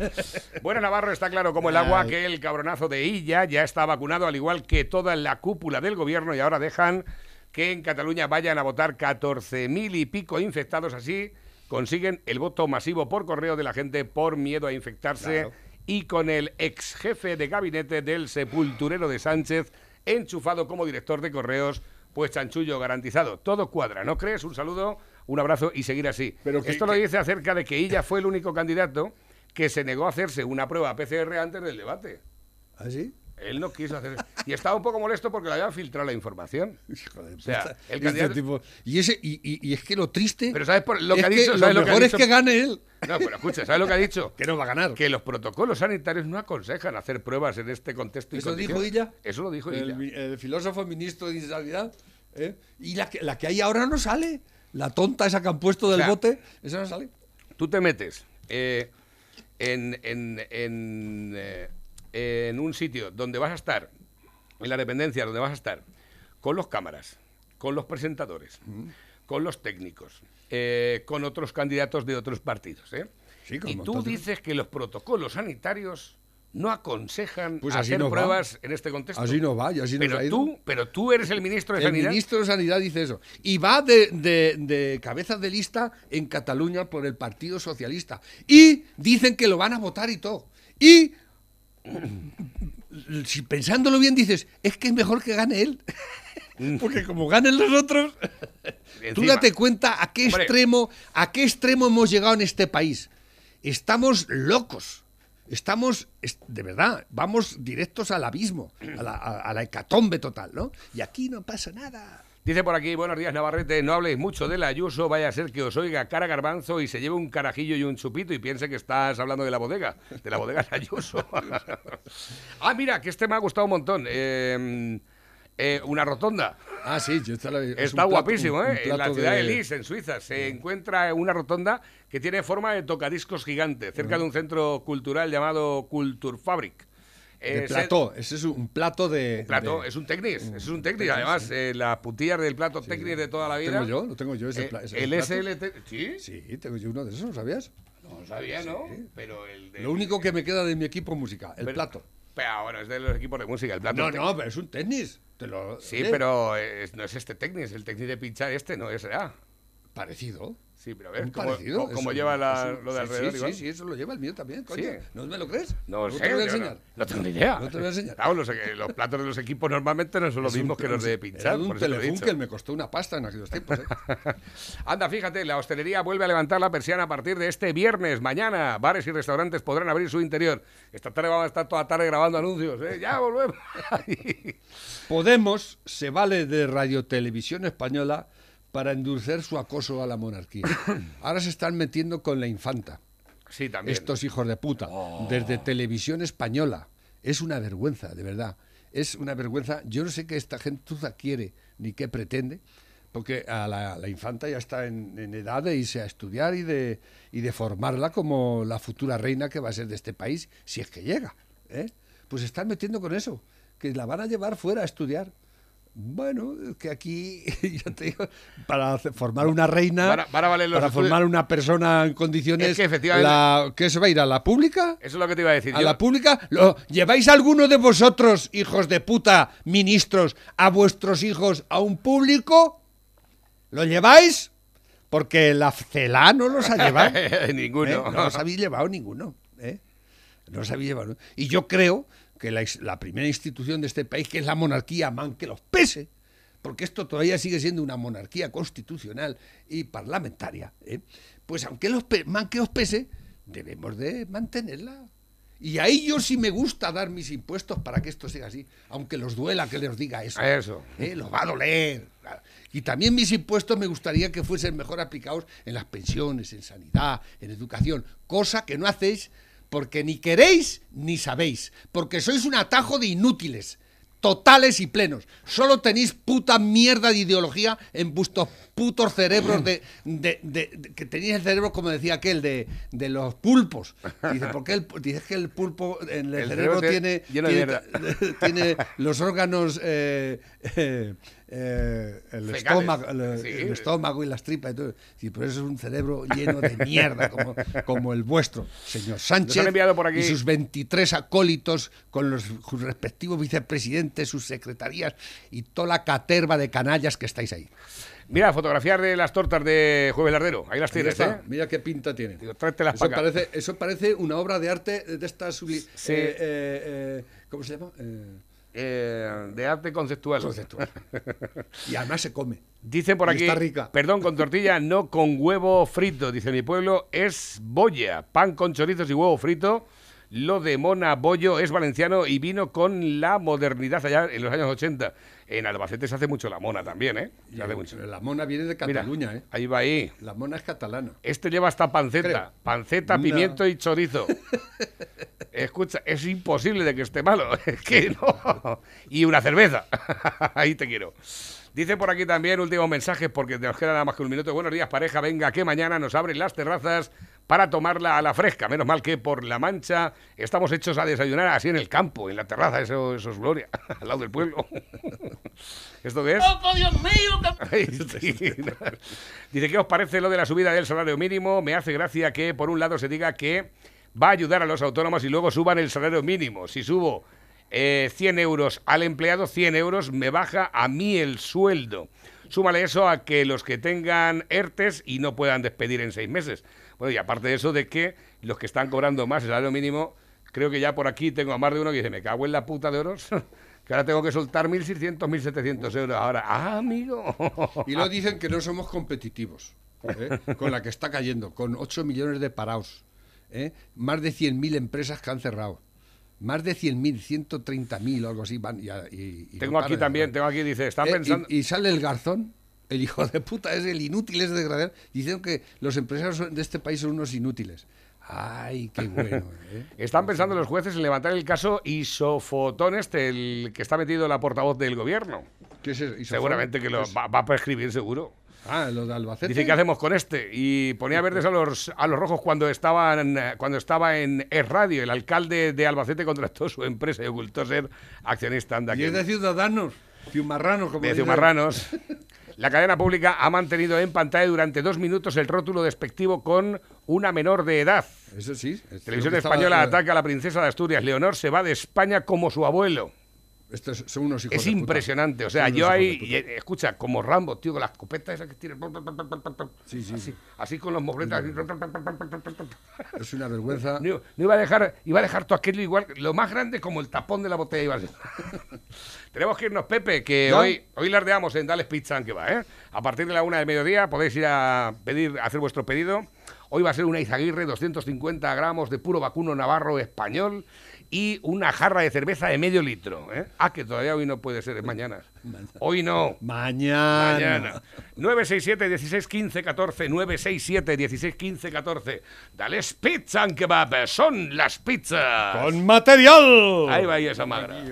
Bueno, Navarro está claro como el agua que el cabronazo de Illa ya está vacunado, al igual que toda la cúpula del gobierno, y ahora dejan que en Cataluña vayan a votar 14.000 y pico infectados. Así consiguen el voto masivo por correo de la gente por miedo a infectarse. Claro. Y con el ex jefe de gabinete del sepulturero de Sánchez enchufado como director de correos, pues chanchullo garantizado. Todo cuadra, ¿no crees? Un saludo, un abrazo y seguir así. Pero que- Esto lo dice acerca de que Illa fue el único candidato que se negó a hacerse una prueba PCR antes del debate. ¿Así? Él no quiso hacer. Y estaba un poco molesto porque le habían filtrado la información. Hijo de O sea, puta. el Este candidato- tipo- y, ese, y, y- y es que lo triste. Pero ¿sabes por lo es que ha dicho? Lo ¿Sabes lo que ha mejor es dicho? que gane él. No, pero escucha, ¿sabes lo que ha dicho? Que no va a ganar. Que los protocolos sanitarios no aconsejan hacer pruebas en este contexto. ¿Eso dijo ella? Eso lo dijo el, ella. el filósofo ministro de Sanidad. ¿eh? Y la que, la que hay ahora no sale. La tonta esa que han puesto del O sea, bote, esa no sale. Tú te metes eh, en, en, en, eh, en un sitio donde vas a estar, en la dependencia, donde vas a estar, con los cámaras, con los presentadores, con los técnicos, eh, con otros candidatos de otros partidos. ¿eh? Sí, y tú de- dices que los protocolos sanitarios no aconsejan Pues hacer no va. pruebas en este contexto. Así no va y así nos pero ha ido. tú, pero tú eres el ministro de El Sanidad. ministro de Sanidad dice eso. Y va de, de- de cabeza de lista en Cataluña por el Partido Socialista. Y dicen que lo van a votar y todo. Y si pensándolo bien dices, es que es mejor que gane él. Porque como ganen los otros, tú date cuenta a qué Hombre. extremo, a qué extremo hemos llegado en este país. Estamos locos. Estamos, es- de verdad, vamos directos al abismo, a la, a- a la hecatombe total, ¿no? Y aquí no pasa nada. Dice por aquí, buenos días Navarrete, no habléis mucho de la Ayuso, vaya a ser que os oiga cara garbanzo y se lleve un carajillo y un chupito y piense que estás hablando de la bodega, de la bodega de Ayuso. ah, mira, que este me ha gustado un montón. Eh, eh, una rotonda. Ah, sí, yo la- es Está plato- guapísimo, ¿eh? En la ciudad de de- Lis, en Suiza, se encuentra una rotonda que tiene forma de tocadiscos gigante, cerca de un centro cultural llamado Kulturfabrik. De plató, ese es un plato de... plato, de- es un Technis, es un Technis. Además, eh, las putillas del plato Technis de toda la vida. Tengo yo, lo tengo yo ese, Eh, pla- ese el plato. SLT. ¿Sí? Sí, tengo yo uno de esos, ¿lo sabías? No sabía, ¿no? Pero el de. Lo único que me queda de mi equipo musical, el pero- plato. Pero bueno, es de los equipos de música, el plato. No, no, pero es un tenis. Te lo, Sí, pero es- no es este Technis, el Technis de pinchar este, no es A. Parecido. Sí, pero ves cómo, parecido. cómo- lleva la- lo de sí, alrededor Sí, igual. sí, eso lo lleva el mío también, coño. Sí. ¿No me lo crees? No Luego sé, te voy a enseñar. No, no tengo ni idea. No te voy a enseñar. Claro, los, los platos de los equipos normalmente no son los Es un- mismos que los de pinchar. Era un por me costó una pasta en aquellos tiempos. ¿eh? Anda, fíjate, la hostelería vuelve a levantar la persiana a partir de este viernes. Mañana, bares y restaurantes podrán abrir su interior. Esta tarde vamos a estar toda tarde grabando anuncios. ¿eh? Ya volvemos. Podemos se vale de radiotelevisión española para endulcer su acoso a la monarquía. Ahora se están metiendo con la infanta. sí, también. Estos hijos de puta. Desde televisión española. Es una vergüenza, de verdad. Es una vergüenza. Yo no sé qué esta gentuza quiere ni qué pretende, porque a la, la infanta ya está en, en edad de irse a estudiar y de, y de formarla como la futura reina que va a ser de este país, si es que llega. ¿eh? Pues se están metiendo con eso, que la van a llevar fuera a estudiar. Bueno, es que aquí, te digo, para formar una reina, Van a- van a valer los para formar una persona en condiciones, Es que efectivamente- la, ¿qué se va a ir a la pública? Eso es lo que te iba a decir. ¿A Yo- la pública? ¿Lo, ¿Lleváis alguno de vosotros, hijos de puta, ministros, a vuestros hijos a un público? ¿Lo lleváis? Porque la CELA no los ha llevado. Ninguno. ¿eh? No los habéis llevado ninguno. ¿eh? No los habéis llevado. Y yo creo que la, la primera institución de este país, que es la monarquía, man que los pese, porque esto todavía sigue siendo una monarquía constitucional y parlamentaria, ¿eh? pues aunque los pe- man que os pese, debemos de mantenerla. Y ahí yo sí me gusta dar mis impuestos para que esto siga así, aunque los duela que les diga eso. Eso. ¿eh? Los va a doler. Y también mis impuestos me gustaría que fuesen mejor aplicados en las pensiones, en sanidad, en educación, cosa que no hacéis porque ni queréis ni sabéis, porque sois un atajo de inútiles, totales y plenos. Solo tenéis puta mierda de ideología en vuestros putos cerebros de, de- de- de- que tenéis el cerebro, como decía aquel, de, los pulpos. Dice, ¿por qué el, pu- dice que el pulpo en el, El cerebro, cerebro tiene, tiene los órganos eh, eh, eh, el, estómago, el, Sí. el estómago y las tripas y todo. Y por eso es un cerebro lleno de mierda, como, como el vuestro, señor Sánchez. Por aquí- Y sus 23 acólitos con los sus respectivos vicepresidentes, sus secretarías y toda la caterva de canallas que estáis ahí. Mira, fotografías de las tortas de Jueves Lardero. Ahí las tienes, ¿eh? Mira qué pinta tiene. Digo, tráetelas Eso parece, eso parece una obra de arte de estas... Sí. eh, eh, eh, ¿Cómo se llama? Eh, Eh, de arte conceptual. conceptual. y además se come. Dicen por Y aquí, está rica. perdón, con tortilla, no con huevo frito. Dice mi pueblo, es boya, pan con chorizos y huevo frito. Lo de Mona Bollo es valenciano y vino con la modernidad allá en los años 80. En Albacete se hace mucho la mona también, ¿eh? Se hace mucho. La mona viene de Mira, Cataluña, ¿eh? ahí va ahí. La mona es catalana. Este lleva hasta panceta. Creo. Panceta, No. pimiento y chorizo. Escucha, es imposible de que esté malo. Es que no. Y una cerveza. Ahí te quiero. Dice por aquí también, últimos mensajes, porque nos queda nada más que un minuto. Buenos días, pareja. Venga, que mañana nos abren las terrazas para tomarla a la fresca. Menos mal que por la mancha estamos hechos a desayunar así en el campo, en la terraza. Eso, eso es gloria, al lado del pueblo. ¿Esto qué es? ¡Oh, Dios mío! Dice, ¿qué os parece lo de la subida del salario mínimo? Me hace gracia que, por un lado, se diga que va a ayudar a los autónomos y luego suban el salario mínimo. Si subo eh, 100 euros al empleado, 100 euros me baja a mí el sueldo. Súmale eso a que los que tengan ERTES y no puedan despedir en seis meses. Bueno, y aparte de eso, de que los que están cobrando más el salario mínimo, creo que ya por aquí tengo a más de uno que dice, me cago en la puta de oros, que ahora tengo que soltar 1.600, 1.700 euros. Ahora, ah, amigo. Y luego dicen que no somos competitivos, ¿eh? con la que está cayendo, con 8 millones de parados, ¿eh? más de 100.000 empresas que han cerrado, más de 100.000, 130.000 o algo así van. Y, y- y Tengo no aquí también, tengo aquí, dice, están Eh, y- pensando... y, sale el garzón, el hijo de puta, es el inútil, es desgraciado, diciendo que los empresarios de este país son unos inútiles. Ay, qué bueno. ¿eh? Están pensando los jueces en levantar el caso Isofotón este, el que está metido la portavoz del gobierno. ¿Qué es eso? Seguramente que lo ¿Qué es? va, va a prescribir, seguro. Ah, lo de Albacete. Dice, ¿qué hacemos con este? Y ponía verdes a los, a los rojos cuando, estaban, cuando estaba en Es Radio. El alcalde de Albacete contrató su empresa y ocultó ser accionista. Anda, Y es de ciudadanos, ciumarranos, como de dicen. Ciumarranos. La cadena pública ha mantenido en pantalla durante dos minutos el rótulo despectivo con una menor de edad. Eso sí. es Televisión estaba- Española eh, ataca a la princesa de Asturias. Leonor se va de España como su abuelo. Estos son unos hijos Es de puta. impresionante. O sea, yo ahí, y, eh, escucha, como Rambo, tío, con la escopeta esa que tiene. Sí, sí, Así, sí. así con los mofletas. Es una vergüenza. No, no iba a dejar, iba a dejar todo aquello igual, lo más grande como el tapón de la botella iba a ser. Tenemos que irnos, Pepe, que ¿Ya? hoy, hoy lardeamos en Dales Pizza que va, ¿eh? A partir de la una del mediodía podéis ir a pedir, a hacer vuestro pedido. Hoy va a ser una Izaguirre, 250 gramos de puro vacuno navarro español y una jarra de cerveza de medio litro. ¿eh? Ah, que todavía hoy no puede ser, es mañana. Hoy no. Mañana. Mañana. 967 16 15 14 967 16 15 14 Dales pizza and kebab son las pizzas Con material. ahí va esa magra